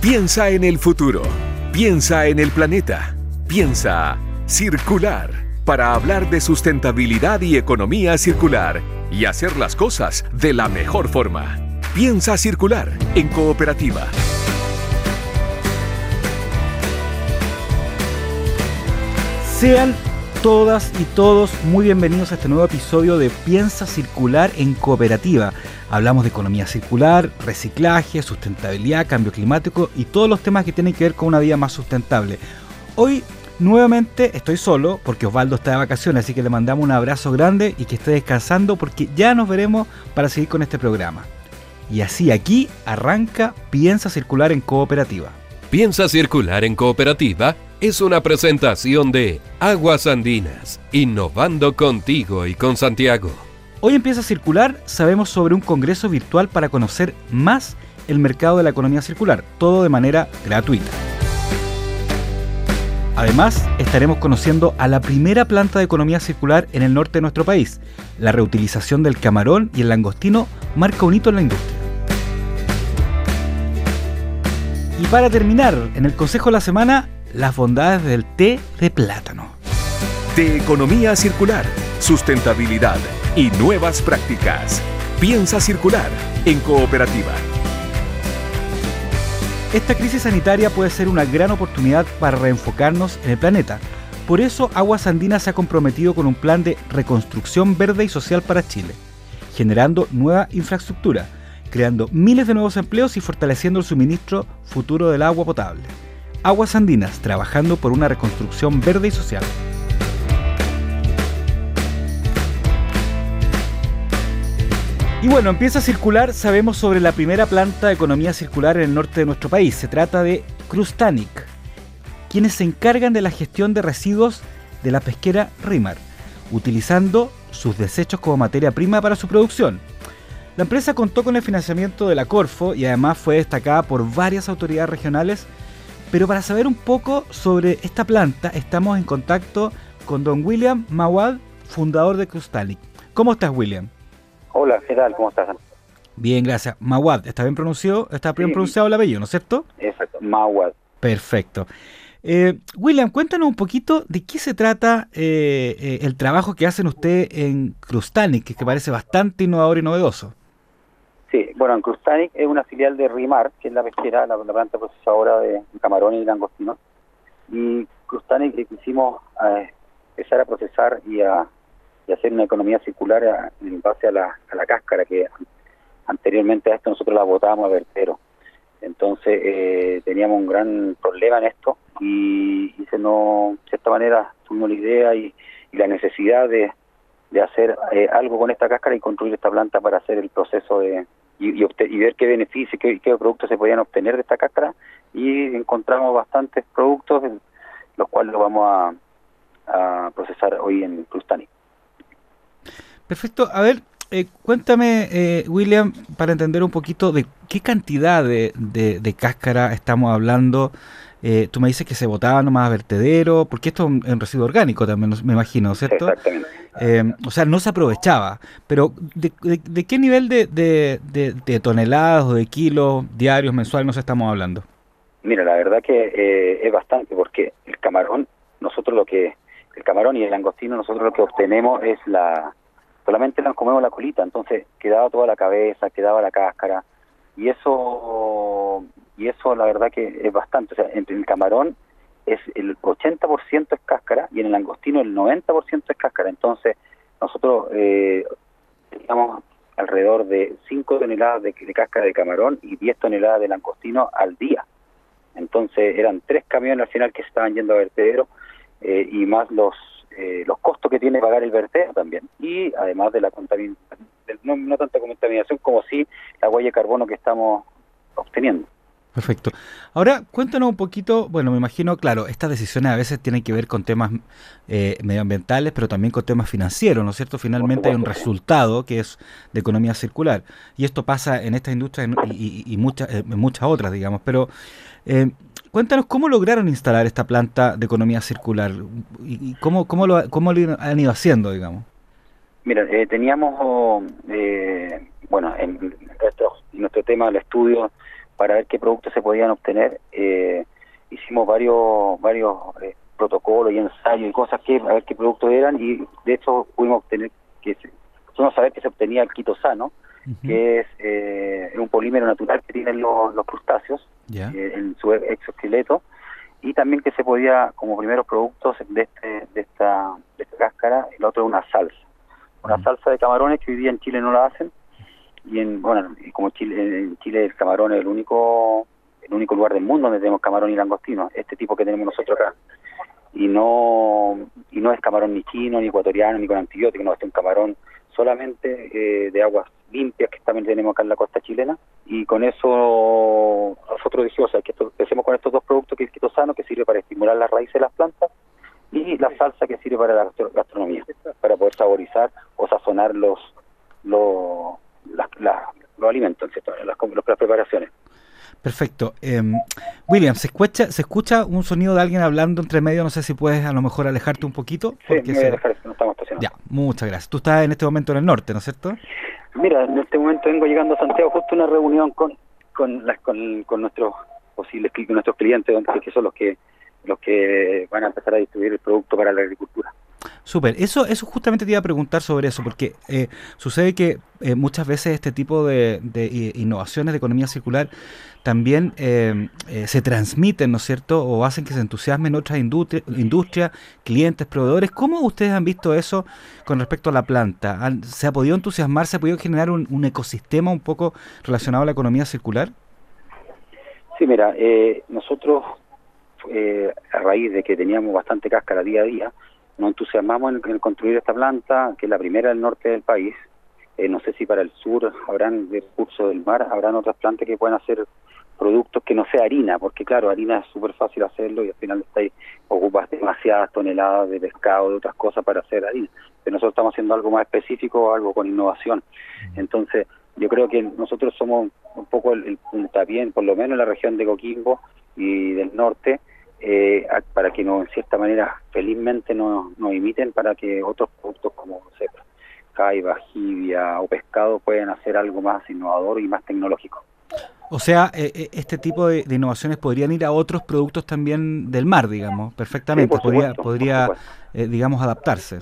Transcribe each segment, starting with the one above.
Piensa en el futuro. Piensa en el planeta. Piensa circular para hablar de sustentabilidad y economía circular y hacer las cosas de la mejor forma. Piensa circular en cooperativa. Sean todas y todos muy bienvenidos a este nuevo episodio de Piensa Circular en Cooperativa. Hablamos de economía circular, reciclaje, sustentabilidad, cambio climático y todos los temas que tienen que ver con una vida más sustentable. Hoy nuevamente estoy solo porque Osvaldo está de vacaciones, así que le mandamos un abrazo grande y que esté descansando porque ya nos veremos para seguir con este programa. Y así aquí arranca Piensa Circular en Cooperativa. Piensa Circular en Cooperativa es una presentación de Aguas Andinas, innovando contigo y con Santiago. Hoy empieza a circular, sabemos sobre un congreso virtual para conocer más el mercado de la economía circular, todo de manera gratuita. Además, estaremos conociendo a la primera planta de economía circular en el norte de nuestro país. La reutilización del camarón y el langostino marca un hito en la industria. Y para terminar, en el Consejo de la Semana, las bondades del té de plátano. De economía circular, sustentabilidad y nuevas prácticas. Piensa circular en cooperativa. Esta crisis sanitaria puede ser una gran oportunidad para reenfocarnos en el planeta. Por eso Aguas Andinas se ha comprometido con un plan de reconstrucción verde y social para Chile, generando nueva infraestructura, creando miles de nuevos empleos y fortaleciendo el suministro futuro del agua potable. Aguas Andinas, trabajando por una reconstrucción verde y social. Y bueno, empieza a circular, sabemos sobre la primera planta de economía circular en el norte de nuestro país. Se trata de Crustanic, quienes se encargan de la gestión de residuos de la pesquera Rimar, utilizando sus desechos como materia prima para su producción. La empresa contó con el financiamiento de la Corfo y además fue destacada por varias autoridades regionales pero para saber un poco sobre esta planta, estamos en contacto con don William Mawad, fundador de Crustalic. ¿Cómo estás, William? Hola, ¿qué tal? ¿Cómo estás? Bien, gracias. Mawad, ¿está bien pronunciado? ¿Está bien pronunciado el apellido, no es cierto? Exacto, Mawad. Perfecto. Eh, William, cuéntanos un poquito de qué se trata eh, eh, el trabajo que hacen ustedes en Crustanic, que parece bastante innovador y novedoso. Sí, bueno, en Crustanic es una filial de Rimar, que es la pesquera, la, planta procesadora de camarón y langostino. Y Crustanic quisimos eh, empezar a procesar y a, hacer una economía circular en base a la, cáscara, que anteriormente a esto nosotros la botábamos a vertero. Entonces eh, teníamos un gran problema en esto y, se nos, de esta manera tuvimos la idea y la necesidad de, de hacer eh, algo con esta cáscara y construir esta planta para hacer el proceso de y, y, ver qué beneficios, qué, qué productos se podían obtener de esta cáscara y encontramos bastantes productos los cuales lo vamos a, procesar hoy en Crustani. Perfecto. A ver, eh, cuéntame, eh, William, para entender un poquito de qué cantidad de, de, de cáscara estamos hablando eh, tú me dices que se botaba nomás a vertedero, porque esto es un residuo orgánico también, me imagino, ¿cierto? Exactamente. Eh, o sea, no se aprovechaba. Pero, ¿de, qué nivel de, de, toneladas o de kilos diarios, mensuales nos estamos hablando? Mira, la verdad que eh, es bastante, porque el camarón, nosotros lo que, el camarón y el langostino, nosotros lo que obtenemos es la, solamente nos comemos la colita, entonces quedaba toda la cabeza, quedaba la cáscara, y eso y eso la verdad que es bastante. O sea, entre el camarón es el 80% es cáscara y en el langostino el 90% es cáscara. Entonces, nosotros eh, teníamos alrededor de 5 toneladas de, cáscara de camarón y 10 toneladas de langostino al día. Entonces, eran tres camiones al final que estaban yendo a vertedero eh, y más los eh, los costos que tiene pagar el vertedero también. Y además de la contaminación, no, no tanta contaminación como sí la huella de carbono que estamos obteniendo. Perfecto. Ahora, cuéntanos un poquito, bueno, me imagino, claro, estas decisiones a veces tienen que ver con temas eh, medioambientales, pero también con temas financieros, ¿no es cierto? Finalmente hay un resultado que es de economía circular. Y esto pasa en esta industria y, muchas, eh, en muchas otras, digamos. Pero eh, cuéntanos cómo lograron instalar esta planta de economía circular y, cómo, cómo, lo, cómo lo han ido haciendo, digamos. Mira, teníamos, bueno, en nuestro, en nuestro tema del estudio para ver qué productos se podían obtener. Eh, hicimos varios varios eh, protocolos y ensayos y cosas que a ver qué productos eran y de hecho pudimos obtener que se, pudimos saber que se obtenía el quitosano, que es un polímero natural que tienen los, los crustáceos en su exoesqueleto y también que se podía como primeros productos de, este, de, esta, de esta cáscara, el otro es una salsa, una salsa de camarones que hoy día en Chile no la hacen y en bueno como Chile, en Chile el camarón es el único el único lugar del mundo donde tenemos camarón y langostino, este tipo que tenemos nosotros acá. Y no y no es camarón ni chino ni ecuatoriano ni con antibióticos, no, este es un camarón solamente eh, de aguas limpias que también tenemos acá en la costa chilena. Y con eso nosotros dijimos que empecemos con estos dos productos que es quitosano que sirve para estimular las raíces de las plantas y la salsa que sirve para la gastronomía para poder saborizar o sazonar los, los alimentos las, las preparaciones Perfecto. Em, William, ¿se escucha, ¿se escucha un sonido de alguien hablando entre medio? No sé si puedes a lo mejor alejarte un poquito. Sí, me se... dejar, no estamos Ya, muchas gracias. Tú estás en este momento en el norte, ¿no es cierto? Mira, en este momento vengo llegando a Santiago justo una reunión con con, las, con, con nuestros posibles con nuestros clientes, que son los que los que van a empezar a distribuir el producto para la agricultura. Súper, eso, eso justamente te iba a preguntar sobre eso, porque eh, sucede que eh, muchas veces este tipo de, innovaciones de economía circular también eh, se transmiten, ¿no es cierto?, o hacen que se entusiasmen otras industrias, industria, clientes, proveedores. ¿Cómo ustedes han visto eso con respecto a la planta? ¿Se ha podido entusiasmar, se ha podido generar un, un ecosistema un poco relacionado a la economía circular? Sí, mira, nosotros a raíz de que teníamos bastante cáscara día a día, nos entusiasmamos en, construir esta planta, que es la primera del norte del país. Eh, no sé si para el sur habrán de curso del mar, habrán otras plantas que puedan hacer productos que no sea harina, porque claro, harina es súper fácil hacerlo y al final estáis, ocupas demasiadas toneladas de pescado, de otras cosas para hacer harina. Pero nosotros estamos haciendo algo más específico, algo con innovación. Entonces, yo creo que nosotros somos un poco el, el puntapié, por lo menos en la región de Coquimbo y del norte, eh, para que no, en cierta manera, felizmente nos no imiten para que otros productos como no sé, caiba, jibia o pescado puedan hacer algo más innovador y más tecnológico. O sea, eh, eh, este tipo de, innovaciones podrían ir a otros productos también del mar, digamos, perfectamente, podría, podría digamos, adaptarse.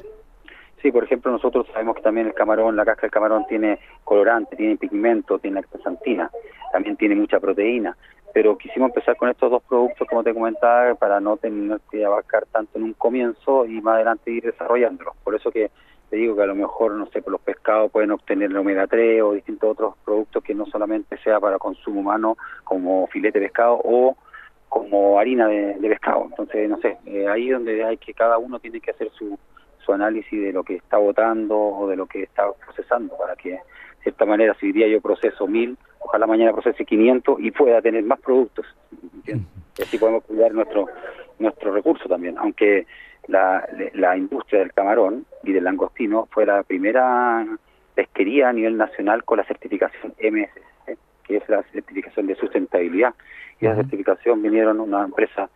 Sí, por ejemplo, nosotros sabemos que también el camarón, la casca del camarón tiene colorante, tiene pigmento, tiene lactosantina, también tiene mucha proteína pero quisimos empezar con estos dos productos, como te comentaba, para no tener que abarcar tanto en un comienzo y más adelante ir desarrollándolos. Por eso que te digo que a lo mejor, no sé, por los pescados pueden obtener el omega 3 o distintos otros productos que no solamente sea para consumo humano, como filete de pescado o como harina de, pescado. Entonces, no sé, eh, ahí donde hay que cada uno tiene que hacer su, su análisis de lo que está votando o de lo que está procesando para que, de cierta manera, si diría yo proceso mil, ojalá mañana procese 500 y pueda tener más productos. Y así podemos cuidar nuestro nuestro recurso también, aunque la, la industria del camarón y del langostino fue la primera pesquería a nivel nacional con la certificación MSC, que es la certificación de sustentabilidad. Y esa certificación vinieron una empresa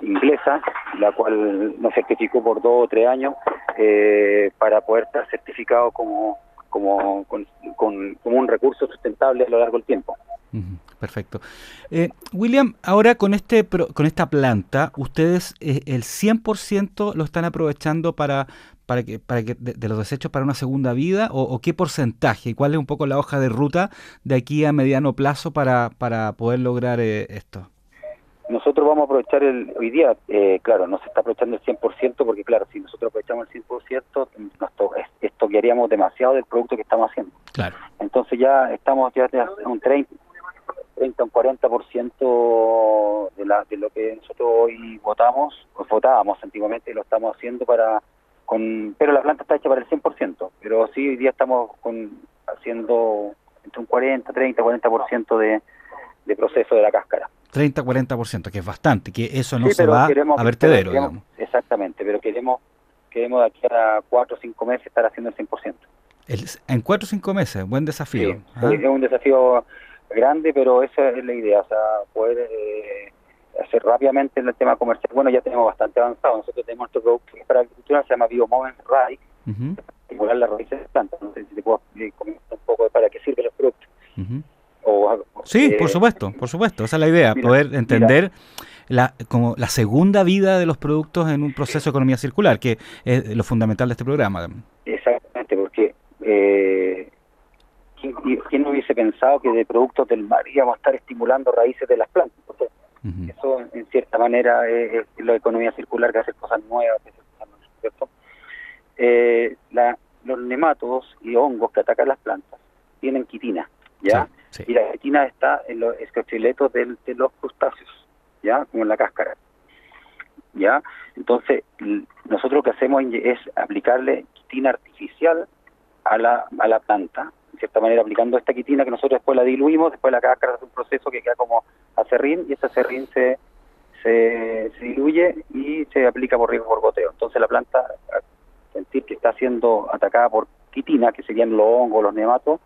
inglesa, la cual nos certificó por dos o tres años eh, para poder estar certificado como como, con, como un recurso sustentable a lo largo del tiempo. Perfecto. Eh, William, ahora con este con esta planta, ustedes eh, el 100% lo están aprovechando para para que para que de, los desechos para una segunda vida o, qué porcentaje y cuál es un poco la hoja de ruta de aquí a mediano plazo para para poder lograr eh, esto. Nosotros vamos a aprovechar el, hoy día, eh, claro, no se está aprovechando el 100% porque, claro, si nosotros aprovechamos el 100%, nos to estoquearíamos demasiado del producto que estamos haciendo. Claro. Entonces ya estamos ya un 30, 30 un 40% de, la, de lo que nosotros hoy votamos, pues votábamos antiguamente y lo estamos haciendo para, con pero la planta está hecha para el 100%, pero sí hoy día estamos con, haciendo entre un 40, 30, 40% de, de proceso de la cáscara. 30-40%, que es bastante, que eso no se va a vertedero. Digamos. Exactamente, pero queremos, queremos de aquí a 4 o 5 meses estar haciendo el 100%. El, en 4 o 5 meses, buen desafío. ¿ah? Es un desafío grande, pero esa es la idea, o sea, poder eh, hacer rápidamente el tema comercial. Bueno, ya tenemos bastante avanzado, nosotros tenemos nuestro producto para agricultura, se llama Biomoven Rai, estimular las raíces de plantas. No sé si te puedo comentar un poco de para qué sirven los productos sí, por supuesto, por supuesto, esa es la idea, poder entender la, como la segunda vida de los productos en un proceso de economía circular, que es lo fundamental de este programa. Exactamente, porque eh, ¿quién, no hubiese pensado que de productos del mar íbamos a estar estimulando raíces de las plantas? Eso, en cierta manera, es, la economía circular, que hace cosas nuevas, ¿cierto? Eh, la, los nematodos y hongos que atacan las plantas tienen quitina, ¿ya? Y la quitina está en los esqueletos de los crustáceos. ¿ya? Como en la cáscara. ¿Ya? Entonces, nosotros lo que hacemos es aplicarle quitina artificial a la, a la planta, de cierta manera aplicando esta quitina que nosotros después la diluimos, después la cáscara hace un proceso que queda como acerrín y ese acerrín se, se, diluye y se aplica por riego por goteo. Entonces la planta, al sentir que está siendo atacada por quitina, que serían los hongos, los nematos,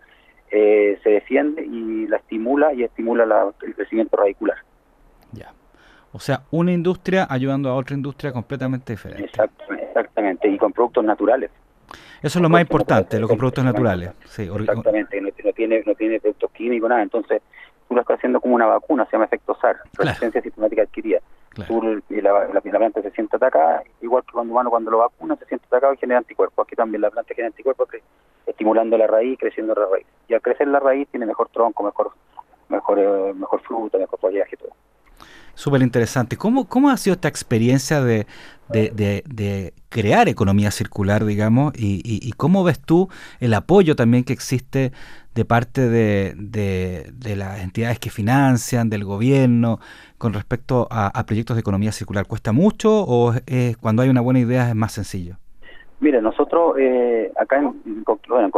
eh, se defiende y la estimula y estimula el crecimiento radicular. Ya. O sea, una industria ayudando a otra industria completamente diferente. Exactamente, y con productos naturales. Eso es lo más importante, los con productos naturales. Sí, exactamente, no, tiene, no tiene productos químicos, nada. Entonces, tú lo estás haciendo como una vacuna, se llama efecto SAR, resistencia sistemática adquirida. y la, la, planta se siente atacada, igual que cuando humano cuando lo vacuna se siente atacado y genera anticuerpos. Aquí también la planta genera anticuerpos estimulando la raíz, creciendo la raíz. Y al crecer la raíz tiene mejor tronco, mejor mejor, eh, mejor fruta, mejor follaje y todo. Súper interesante. ¿Cómo, ¿Cómo ha sido esta experiencia de, de, crear economía circular, digamos? Y, y, cómo ves tú el apoyo también que existe de parte de, de, las entidades que financian, del gobierno, con respecto a, proyectos de economía circular? ¿Cuesta mucho o es, cuando hay una buena idea es más sencillo? Mire, nosotros eh, acá en,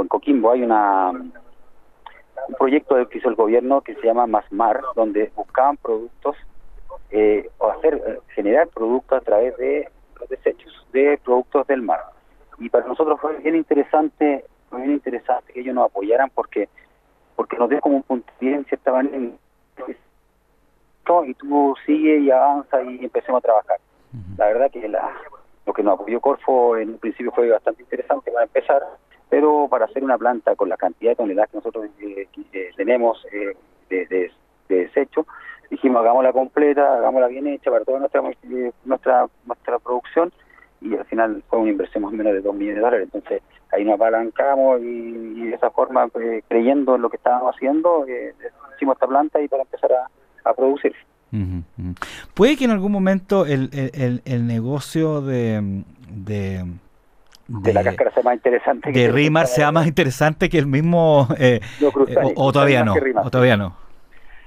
Coquimbo hay una un proyecto que hizo el gobierno que se llama Masmar, donde buscaban productos eh, o hacer eh, generar productos a través de los desechos de productos del mar. Y para nosotros fue bien interesante, fue bien interesante que ellos nos apoyaran porque porque nos dio como un punto bien en cierta manera y tú sigue y avanza y empecemos a trabajar. La verdad que la, lo que nos apoyó Corfo en un principio fue bastante interesante para empezar, pero para hacer una planta con la cantidad de toneladas que nosotros eh, tenemos de, de, desecho, dijimos hagámosla completa, hagámosla bien hecha para toda nuestra eh, nuestra nuestra producción y al final fue una inversión más o menos de 2 millones de dólares. Entonces ahí nos apalancamos y, de esa forma, eh, creyendo en lo que estábamos haciendo, eh, hicimos esta planta y para empezar a, producir. Puede que en algún momento el, el, el negocio de, de de, la cáscara sea más interesante. De Rimar sea más interesante que el mismo... Eh, o, todavía no, o todavía no.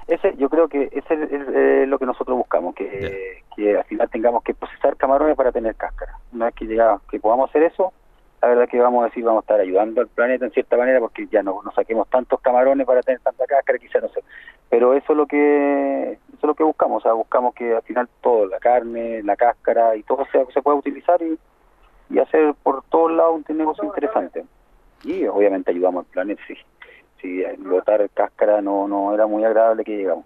Ese, yo creo que ese es, eh, lo que nosotros buscamos, que, que, al final tengamos que procesar camarones para tener cáscara. Una vez que, llega, que podamos hacer eso, la verdad que vamos a decir, vamos a estar ayudando al planeta en cierta manera, porque ya no, no saquemos tantos camarones para tener tanta cáscara, quizá no sé. Pero eso es lo que eso es lo que buscamos, o sea, buscamos que al final todo, la carne, la cáscara y todo se, se pueda utilizar y, y hacer por todos lados un negocio interesante. Y obviamente ayudamos al planeta, sí si botar cáscara no, no era muy agradable que llegamos.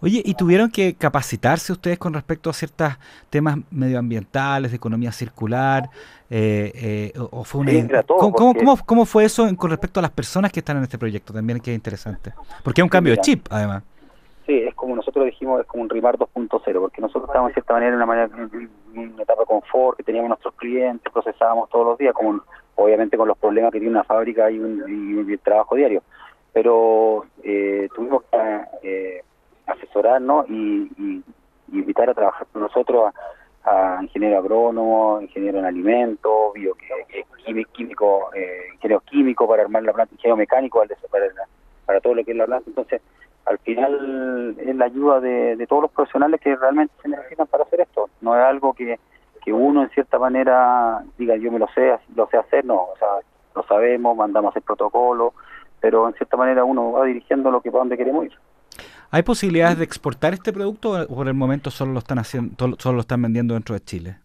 Oye, ¿y tuvieron que capacitarse ustedes con respecto a ciertos temas medioambientales, de economía circular? Eh, eh, o fue una... ¿Cómo, cómo, fue eso con respecto a las personas que están en este proyecto? También que es interesante. Porque es un cambio de chip, además. Sí, es como nosotros dijimos, es como un RIMAR 2.0, porque nosotros estábamos en cierta manera en una, manera, en una etapa de confort, que teníamos nuestros clientes, procesábamos todos los días, como obviamente con los problemas que tiene una fábrica y un, y un trabajo diario pero eh, tuvimos que eh, asesorarnos y, invitar a trabajar con nosotros a, ingeniero agrónomo, ingeniero en alimentos, bioquímico, eh, ingeniero químico para armar la planta, ingeniero mecánico para, para todo lo que es la planta. Entonces, al final es la ayuda de, todos los profesionales que realmente se necesitan para hacer esto. No es algo que, que uno en cierta manera diga yo me lo sé, lo sé hacer, no, o sea, lo sabemos, mandamos el protocolo, pero en cierta manera uno va dirigiendo lo que para donde queremos ir. ¿Hay posibilidades de exportar este producto o por el momento solo lo están haciendo, solo lo están vendiendo dentro de Chile?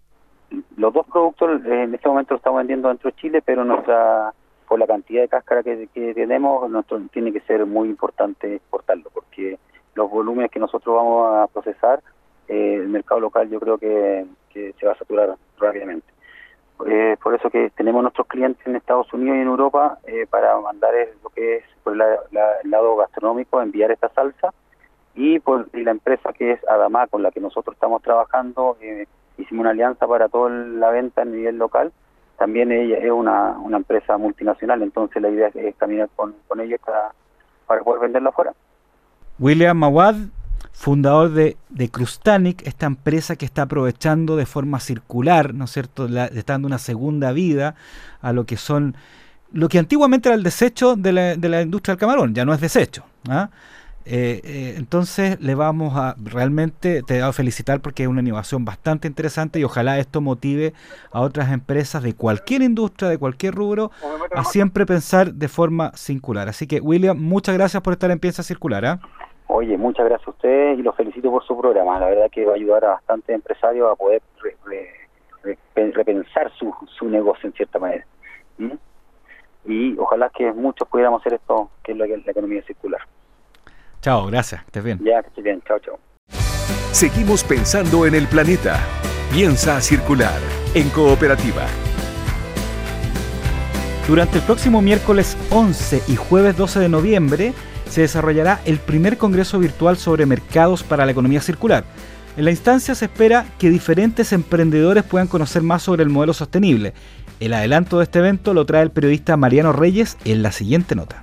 Los dos productos eh, en este momento lo estamos vendiendo dentro de Chile, pero nuestra por la cantidad de cáscara que, tenemos, nuestro, tiene que ser muy importante exportarlo, porque los volúmenes que nosotros vamos a procesar, eh, el mercado local yo creo que, que se va a saturar rápidamente. Eh, por eso que tenemos nuestros clientes en Estados Unidos y en Europa eh, para mandar lo que es por el lado gastronómico, enviar esta salsa. Y por la empresa que es Adama con la que nosotros estamos trabajando eh, hicimos una alianza para toda la venta a nivel local. También ella es una, una empresa multinacional entonces la idea es, caminar con, con ellos para, para poder venderla afuera. William Mawad fundador de, de Crustanic, esta empresa que está aprovechando de forma circular, ¿no es cierto?, está dando una segunda vida a lo que son, lo que antiguamente era el desecho de la, de la industria del camarón, ya no es desecho. ¿ah? Eh, eh, entonces le vamos a realmente te voy a felicitar porque es una innovación bastante interesante y ojalá esto motive a otras empresas de cualquier industria, de cualquier rubro, a siempre pensar de forma singular. Así que William, muchas gracias por estar en Piensa Circular. ¿ah? Oye, muchas gracias a ustedes y los felicito por su programa. La verdad que va a ayudar a bastantes empresarios a poder repensar su, su negocio en cierta manera. Y ojalá que muchos pudiéramos hacer esto, que es la, la economía circular. Chao, gracias. Estés bien. Ya, que estés bien. Chao, chao. Seguimos pensando en el planeta. Piensa circular en cooperativa. Durante el próximo miércoles 11 y jueves 12 de noviembre, se desarrollará el primer Congreso Virtual sobre Mercados para la Economía Circular. En la instancia se espera que diferentes emprendedores puedan conocer más sobre el modelo sostenible. El adelanto de este evento lo trae el periodista Mariano Reyes en la siguiente nota.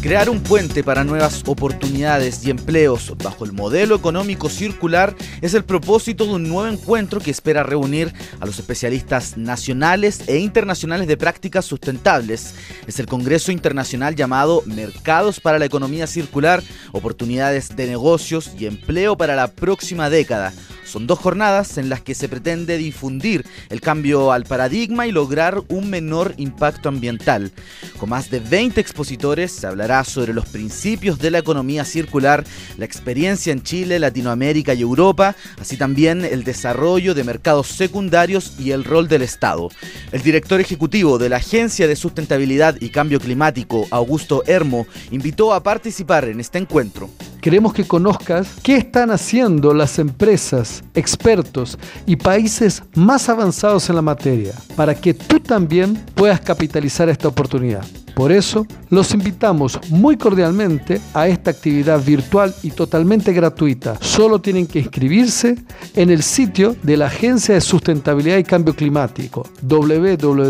Crear un puente para nuevas oportunidades y empleos bajo el modelo económico circular es el propósito de un nuevo encuentro que espera reunir a los especialistas nacionales e internacionales de prácticas sustentables. Es el Congreso Internacional llamado Mercados para la Economía Circular, Oportunidades de Negocios y Empleo para la próxima década son dos jornadas en las que se pretende difundir el cambio al paradigma y lograr un menor impacto ambiental. Con más de 20 expositores se hablará sobre los principios de la economía circular, la experiencia en Chile, Latinoamérica y Europa, así también el desarrollo de mercados secundarios y el rol del Estado. El director ejecutivo de la Agencia de Sustentabilidad y Cambio Climático, Augusto Hermo, invitó a participar en este encuentro. Queremos que conozcas qué están haciendo las empresas, expertos y países más avanzados en la materia para que tú también puedas capitalizar esta oportunidad. Por eso, los invitamos muy cordialmente a esta actividad virtual y totalmente gratuita. Solo tienen que inscribirse en el sitio de la Agencia de Sustentabilidad y Cambio Climático www.ascc.cl.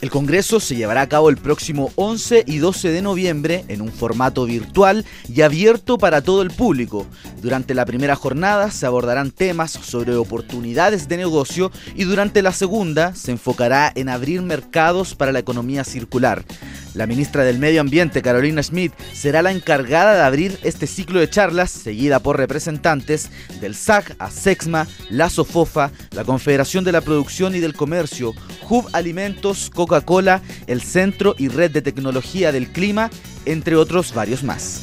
El Congreso se llevará a cabo el próximo 11 y 12 de noviembre en un formato virtual y abierto para todo el público. Durante la primera jornada se abordarán temas sobre oportunidades de negocio y durante la segunda se enfocará en abrir mercados para la economía circular. La ministra del Medio Ambiente, Carolina Schmidt, será la encargada de abrir este ciclo de charlas, seguida por representantes del SAC, ASEXMA, la SOFOFA, la Confederación de la Producción y del Comercio, Hub Alimentos, Coca-Cola, el Centro y Red de Tecnología del Clima, entre otros varios más.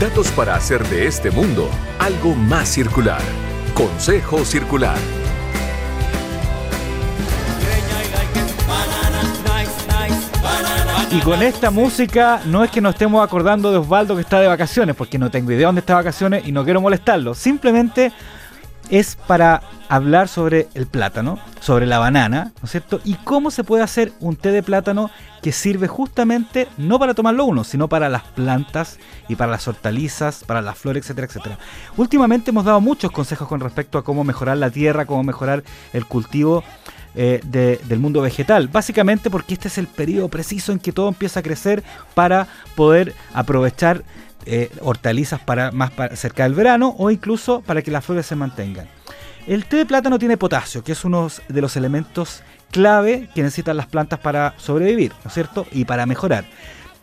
Datos para hacer de este mundo algo más circular. Consejo Circular. Y con esta música no es que nos estemos acordando de Osvaldo que está de vacaciones, porque no tengo idea dónde está de vacaciones y no quiero molestarlo. Simplemente es para hablar sobre el plátano, sobre la banana, ¿no es cierto? Y cómo se puede hacer un té de plátano que sirve justamente no para tomarlo uno, sino para las plantas y para las hortalizas, para las flores, etcétera, etcétera. Últimamente hemos dado muchos consejos con respecto a cómo mejorar la tierra, cómo mejorar el cultivo eh, del mundo vegetal. Básicamente porque este es el periodo preciso en que todo empieza a crecer para poder aprovechar eh, hortalizas para más cerca del verano o incluso para que las flores se mantengan. El té de plátano tiene potasio, que es uno de los elementos clave que necesitan las plantas para sobrevivir, ¿no es cierto? Y para mejorar.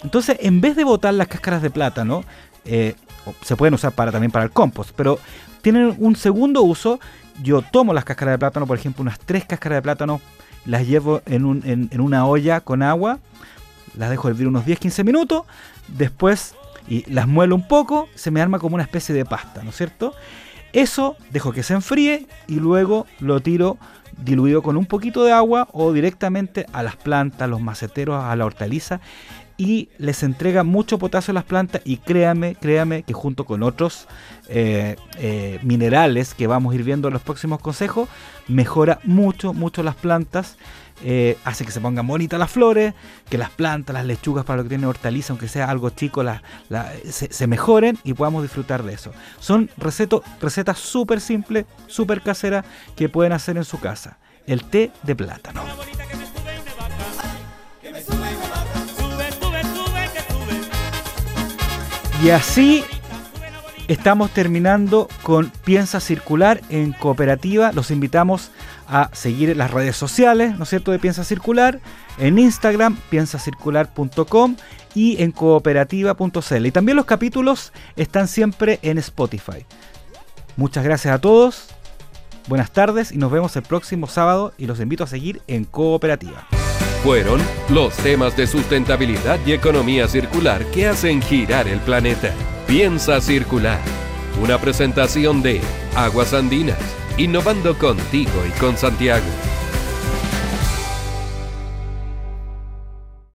Entonces, en vez de botar las cáscaras de plátano, eh, se pueden usar para, también para el compost, pero tienen un segundo uso yo tomo las cáscaras de plátano, por ejemplo, unas tres cáscaras de plátano, las llevo en, una olla con agua, las dejo hervir unos 10-15 minutos, después y las muelo un poco, se me arma como una especie de pasta, ¿no es cierto? Eso dejo que se enfríe y luego lo tiro diluido con un poquito de agua o directamente a las plantas, los maceteros, a la hortaliza y les entrega mucho potasio a las plantas y créame, créame que junto con otros eh, eh, minerales que vamos a ir viendo en los próximos consejos, mejora mucho, mucho las plantas. Eh, hace que se pongan bonitas las flores, que las plantas, las lechugas para lo que tiene hortaliza, aunque sea algo chico, se, mejoren y podamos disfrutar de eso. Son recetas súper simples, súper caseras que pueden hacer en su casa. El té de plátano. Y así estamos terminando con Piensa Circular en cooperativa. Los invitamos a seguir las redes sociales, ¿no es cierto?, de Piensa Circular, en Instagram, piensacircular.com y en cooperativa.cl. Y también los capítulos están siempre en Spotify. Muchas gracias a todos, buenas tardes y nos vemos el próximo sábado y los invito a seguir en cooperativa. Fueron los temas de sustentabilidad y economía circular que hacen girar el planeta. Piensa circular. Una presentación de Aguas Andinas, innovando contigo y con Santiago.